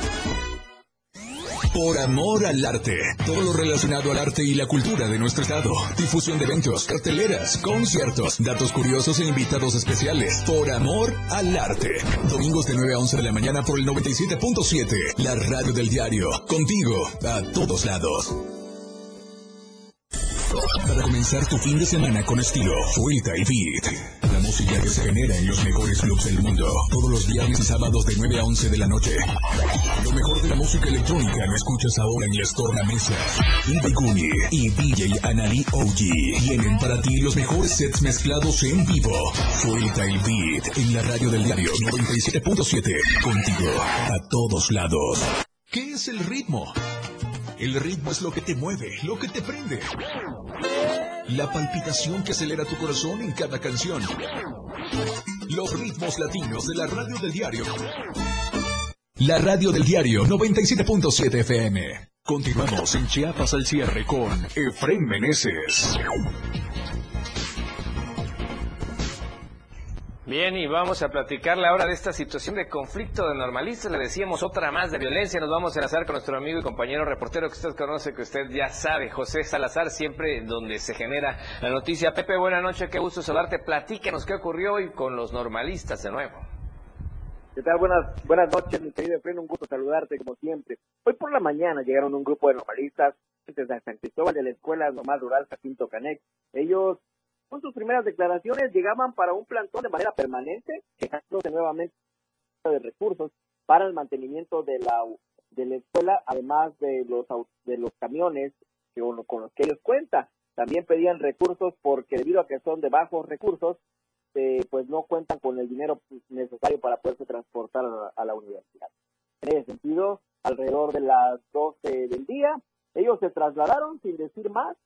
Por amor al arte. Todo lo relacionado al arte y la cultura de nuestro estado. Difusión de eventos, carteleras, conciertos, datos curiosos e invitados especiales. Por amor al arte. Domingos de 9 a 11 de la mañana por el 97.7. La radio del diario. Contigo a todos lados. Para comenzar tu fin de semana con estilo, Suelta y Beat. Música que se genera en los mejores clubs del mundo. Todos los viernes y sábados de 9 a 11 de la noche. Lo mejor de la música electrónica lo escuchas ahora en las tornamesas. Ibiguni y DJ Anali OG tienen para ti los mejores sets mezclados en vivo. Suelta el Beat en la radio del diario 97.7. Contigo a todos lados. ¿Qué es el ritmo? El ritmo es lo que te mueve, lo que te prende. La palpitación que acelera tu corazón en cada canción. Los ritmos latinos de la radio del diario. La radio del diario 97.7 FM. Continuamos en Chiapas al cierre con Efraín Meneses. Bien, y vamos a platicarle ahora de esta situación de conflicto de normalistas. Le decíamos otra más de violencia. Nos vamos a enlazar con nuestro amigo y compañero reportero que usted conoce, que usted ya sabe, José Salazar, siempre donde se genera la noticia. Pepe, buena noche, qué gusto saludarte. Platíquenos qué ocurrió hoy con los normalistas de nuevo. ¿Qué tal? Buenas, buenas noches, mi querido Efraín. Un gusto saludarte como siempre. Hoy por la mañana llegaron un grupo de normalistas desde San Cristóbal de la Escuela Normal Rural Jacinto Canec. Ellos con sus primeras declaraciones llegaban para un plantón de manera permanente, quejándose nuevamente de recursos para el mantenimiento de la de la escuela, además de los de los camiones que, con los que ellos cuentan. También pedían recursos porque debido a que son de bajos recursos, eh, pues no cuentan con el dinero necesario para poderse transportar a, a la universidad. En ese sentido, alrededor de las 12 del día, ellos se trasladaron sin decir más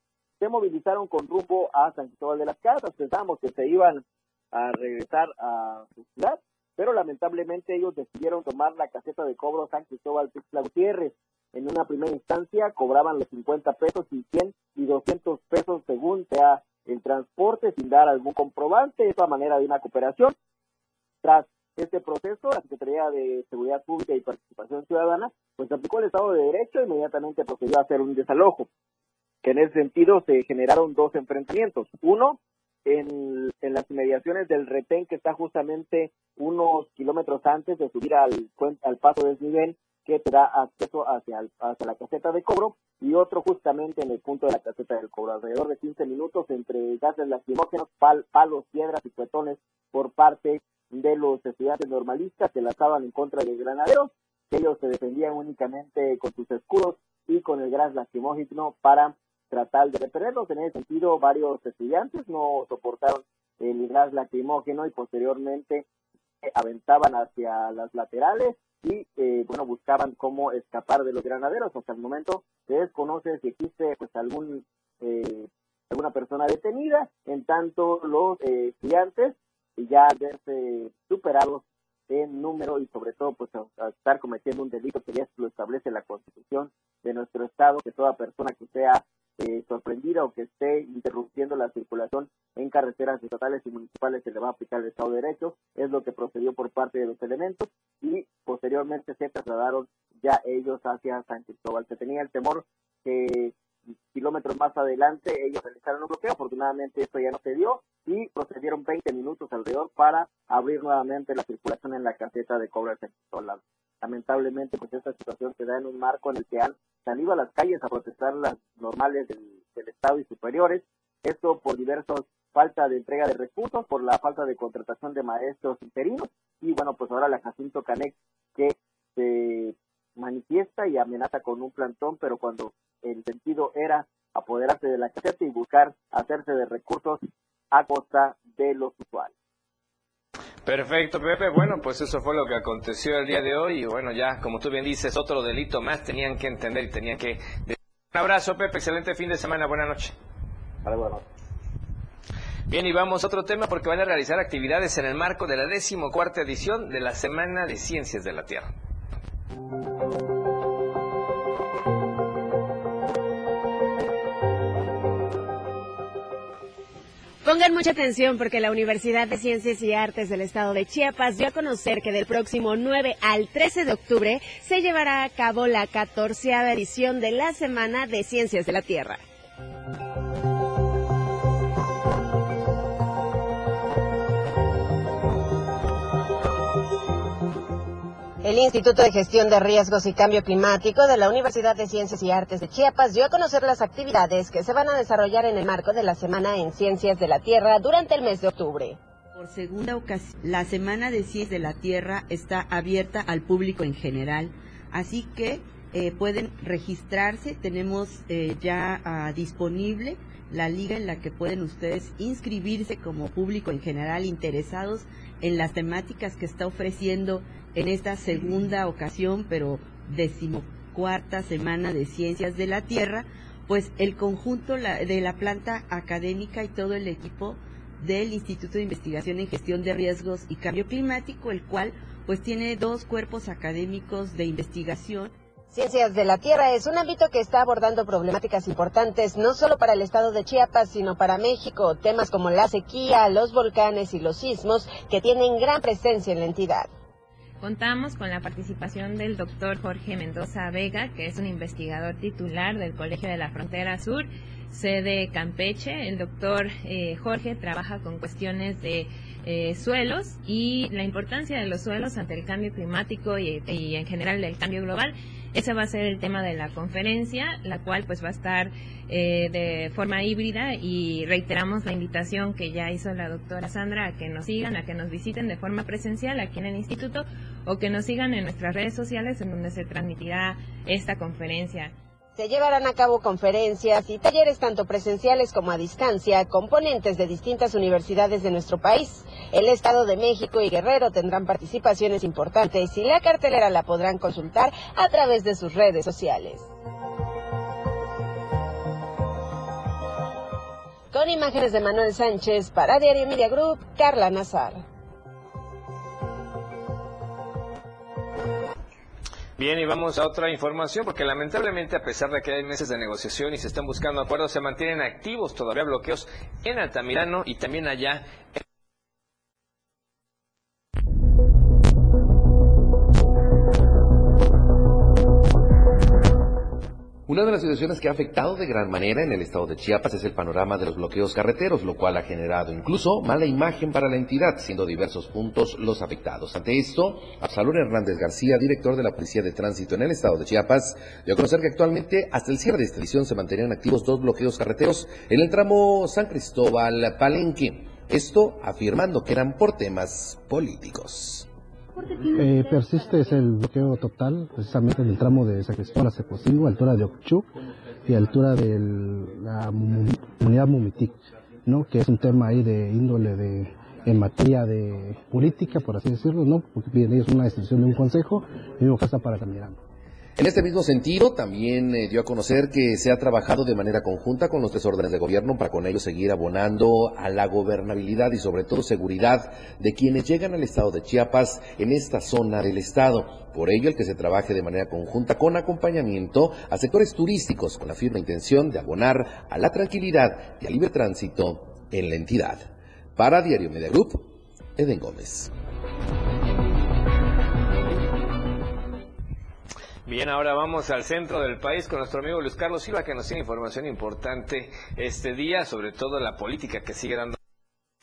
movilizaron con rumbo a San Cristóbal de las Casas. Pensábamos que se iban a regresar a su ciudad, pero lamentablemente ellos decidieron tomar la caseta de cobro San Cristóbal Tuxtla Gutiérrez. En una primera instancia cobraban los 50 pesos y 100 y 200 pesos según sea el transporte sin dar algún comprobante, esa manera de una cooperación. Tras este proceso, la Secretaría de Seguridad Pública y Participación Ciudadana, pues aplicó el Estado de Derecho e inmediatamente procedió a hacer un desalojo que en ese sentido se generaron dos enfrentamientos. Uno, en, las inmediaciones del retén que está justamente unos kilómetros antes de subir al, al paso desnivel que te da acceso hacia, la caseta de cobro y otro justamente en el punto de la caseta del cobro. Alrededor de 15 minutos entre gases lacrimógenos, palos, piedras y cuetones por parte de los estudiantes normalistas que lanzaban en contra de granaderos, ellos se defendían únicamente con sus escudos y con el gas lacrimógeno para tratar de repelerlos. En ese sentido, varios estudiantes no soportaron el gas lacrimógeno y posteriormente aventaban hacia las laterales y eh, bueno buscaban cómo escapar de los granaderos hasta el momento se desconoce si existe pues algún eh, alguna persona detenida en tanto los eh, estudiantes ya verse superados en número y sobre todo pues estar cometiendo un delito que ya lo establece la constitución de nuestro estado que toda persona que sea eh, sorprendida o que esté interrumpiendo la circulación en carreteras estatales y municipales se le va a aplicar el Estado de Derecho, es lo que procedió por parte de los elementos y posteriormente se trasladaron ya ellos hacia San Cristóbal. Se tenía el temor que kilómetros más adelante ellos realizaron un bloqueo, afortunadamente esto ya no se dio y procedieron 20 minutos alrededor para abrir nuevamente la circulación en la caseta de cobra San Cristóbal. Lamentablemente, pues esta situación se da en un marco en el que han salido a las calles a protestar las normales del, Estado y superiores, esto por diversos falta de entrega de recursos, por la falta de contratación de maestros interinos y bueno, pues ahora la Jacinto Canex que se manifiesta y amenaza con un plantón, pero cuando el sentido era apoderarse de la caseta y buscar hacerse de recursos a costa de los usuarios. Perfecto, Pepe. Bueno, pues eso fue lo que aconteció el día de hoy. Y bueno, ya, como tú bien dices, otro delito más tenían que entender y tenían que. Un abrazo, Pepe. Excelente fin de semana. Buenas noches. Vale, bueno. Bien, y vamos a otro tema porque van a realizar actividades en el marco de la decimocuarta edición de la Semana de Ciencias de la Tierra. Pongan mucha atención porque la Universidad de Ciencias y Artes del Estado de Chiapas dio a conocer que del próximo 9 al 13 de octubre se llevará a cabo la catorceava edición de la Semana de Ciencias de la Tierra. El Instituto de Gestión de Riesgos y Cambio Climático de la Universidad de Ciencias y Artes de Chiapas dio a conocer las actividades que se van a desarrollar en el marco de la Semana en Ciencias de la Tierra durante el mes de octubre. Por segunda ocasión, la Semana de Ciencias de la Tierra está abierta al público en general, así que eh, pueden registrarse. Tenemos eh, ya ah, disponible la liga en la que pueden ustedes inscribirse como público en general interesados en las temáticas que está ofreciendo en esta segunda ocasión, pero decimocuarta semana de Ciencias de la Tierra, pues el conjunto de la planta académica y todo el equipo del Instituto de Investigación en Gestión de Riesgos y Cambio Climático, el cual pues tiene dos cuerpos académicos de investigación. Ciencias de la Tierra es un ámbito que está abordando problemáticas importantes no solo para el estado de Chiapas, sino para México, temas como la sequía, los volcanes y los sismos que tienen gran presencia en la entidad. Contamos con la participación del doctor Jorge Mendoza Vega, que es un investigador titular del Colegio de la Frontera Sur, sede Campeche. El doctor eh, Jorge trabaja con cuestiones de eh, suelos y la importancia de los suelos ante el cambio climático y, en general el cambio global ese va a ser el tema de la conferencia, la cual pues va a estar eh, de forma híbrida y reiteramos la invitación que ya hizo la doctora Sandra a que nos sigan, a que nos visiten de forma presencial aquí en el instituto o que nos sigan en nuestras redes sociales en donde se transmitirá esta conferencia. Se llevarán a cabo conferencias y talleres tanto presenciales como a distancia, componentes de distintas universidades de nuestro país. El Estado de México y Guerrero tendrán participaciones importantes y la cartelera la podrán consultar a través de sus redes sociales. Con imágenes de Manuel Sánchez para Diario Media Group, Carla Nazar. Bien, y vamos a otra información, porque lamentablemente, a pesar de que hay meses de negociación y se están buscando acuerdos, se mantienen activos todavía bloqueos en Altamirano y también allá en Una de las situaciones que ha afectado de gran manera en el estado de Chiapas es el panorama de los bloqueos carreteros, lo cual ha generado incluso mala imagen para la entidad, siendo diversos puntos los afectados. Ante esto, Absalón Hernández García, director de la Policía de Tránsito en el estado de Chiapas, dio a conocer que actualmente hasta el cierre de esta edición se mantenían activos dos bloqueos carreteros en el tramo San Cristóbal Palenque. Esto afirmando que eran por temas políticos. Eh, persiste es el bloqueo total, precisamente en el tramo de San Cristóbal a Cepocingo, altura de Ochuc y altura de la comunidad Mumitic, ¿no? que es un tema ahí de índole de en materia de política, por así decirlo, ¿no? porque es una decisión de un consejo y que está para caminando. En este mismo sentido, también eh, dio a conocer que se ha trabajado de manera conjunta con los tres órdenes de gobierno para con ellos seguir abonando a la gobernabilidad y sobre todo seguridad de quienes llegan al estado de Chiapas en esta zona del estado. Por ello, el que se trabaje de manera conjunta con acompañamiento a sectores turísticos con la firme intención de abonar a la tranquilidad y al libre tránsito en la entidad. Para Diario Media Group, Eden Gómez. Bien, ahora vamos al centro del país con nuestro amigo Luis Carlos Silva, que nos tiene información importante este día, sobre todo la política que sigue dando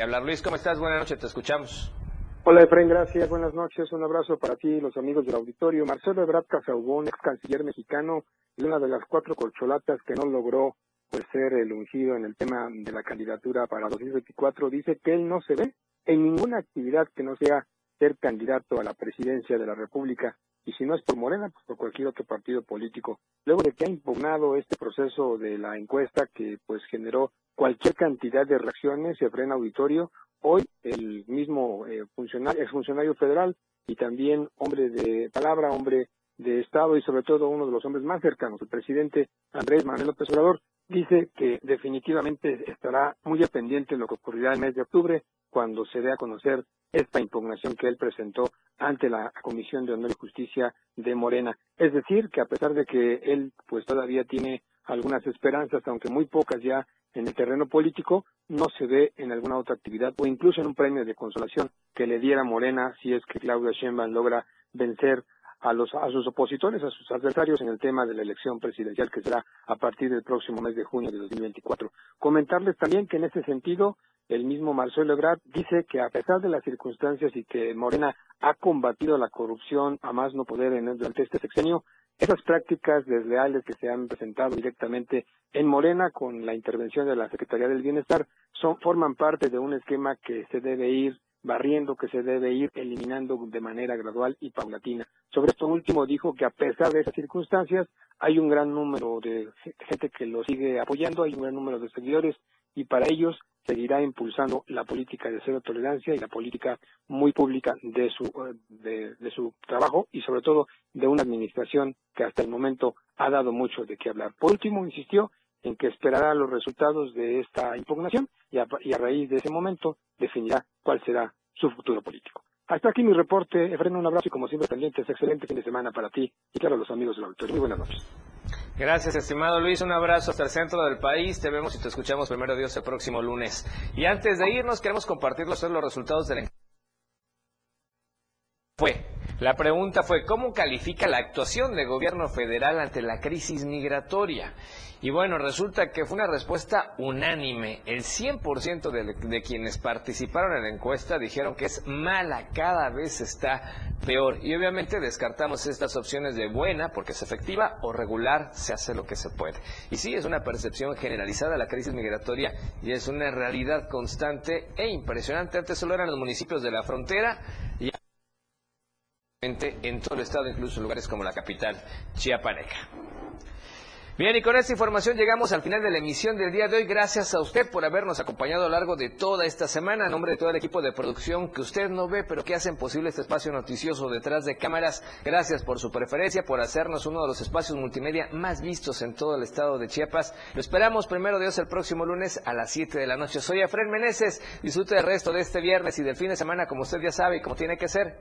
hablar. Luis, ¿cómo estás? Buenas noches, te escuchamos. Hola, Efraín, gracias. Buenas noches. Un abrazo para ti y los amigos del auditorio. Marcelo Ebrard Casaubón, ex canciller mexicano, y una de las cuatro corcholatas que no logró pues, ser el ungido en el tema de la candidatura para 2024, dice que él no se ve en ninguna actividad que no sea ser candidato a la presidencia de la República y si no es por Morena, pues por cualquier otro partido político. Luego de que ha impugnado este proceso de la encuesta que pues generó cualquier cantidad de reacciones, se frena auditorio, hoy el mismo eh, funcionario, exfuncionario federal y también hombre de palabra, hombre de Estado y sobre todo uno de los hombres más cercanos, el presidente Andrés Manuel López Obrador, dice que definitivamente estará muy dependiente en lo que ocurrirá el mes de octubre cuando se dé a conocer esta impugnación que él presentó ante la Comisión de Honor y Justicia de Morena. Es decir, que a pesar de que él pues todavía tiene algunas esperanzas, aunque muy pocas ya en el terreno político, no se ve en alguna otra actividad o incluso en un premio de consolación que le diera Morena si es que Claudia Sheinbaum logra vencer a, los, a sus opositores, a sus adversarios en el tema de la elección presidencial que será a partir del próximo mes de junio de 2024. Comentarles también que en ese sentido el mismo Marcelo Ebrard dice que a pesar de las circunstancias y que Morena ha combatido la corrupción a más no poder en, durante este sexenio, esas prácticas desleales que se han presentado directamente en Morena con la intervención de la Secretaría del Bienestar son forman parte de un esquema que se debe ir barriendo, que se debe ir eliminando de manera gradual y paulatina. Sobre esto último dijo que a pesar de esas circunstancias hay un gran número de gente que lo sigue apoyando, hay un gran número de seguidores y para ellos seguirá impulsando la política de cero tolerancia y la política muy pública de su, de, de, su trabajo y sobre todo de una administración que hasta el momento ha dado mucho de qué hablar. Por último, insistió en que esperará los resultados de esta impugnación y a, raíz de ese momento definirá cuál será su futuro político. Hasta aquí mi reporte. Efren, un abrazo y como siempre pendientes. Excelente fin de semana para ti y claro los amigos del auditorio. Muy buenas noches. Gracias, estimado Luis. Un abrazo hasta el centro del país. Te vemos y te escuchamos primero Dios el próximo lunes. Y antes de irnos, queremos compartir los resultados del fue. La pregunta fue, ¿cómo califica la actuación del gobierno federal ante la crisis migratoria? Y bueno, resulta que fue una respuesta unánime. El 100% de, quienes participaron en la encuesta dijeron que es mala, cada vez está peor. Y obviamente descartamos estas opciones de buena, porque es efectiva, o regular, se hace lo que se puede. Y sí, es una percepción generalizada la crisis migratoria y es una realidad constante e impresionante. Antes solo eran los municipios de la frontera y en todo el estado, incluso lugares como la capital, Chiapaneca. Bien, y con esta información llegamos al final de la emisión del día de hoy. Gracias a usted por habernos acompañado a lo largo de toda esta semana. A nombre de todo el equipo de producción que usted no ve, pero que hacen posible este espacio noticioso detrás de cámaras. Gracias por su preferencia, por hacernos uno de los espacios multimedia más vistos en todo el estado de Chiapas. Lo esperamos primero Dios el próximo lunes a las 7 de la noche. Soy Efren Meneses. Disfrute el resto de este viernes y del fin de semana, como usted ya sabe y como tiene que ser,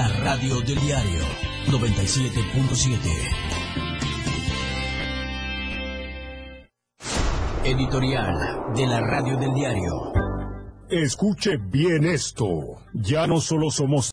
La radio del diario 97.7. Editorial de la radio del diario. Escuche bien esto. Ya no solo somos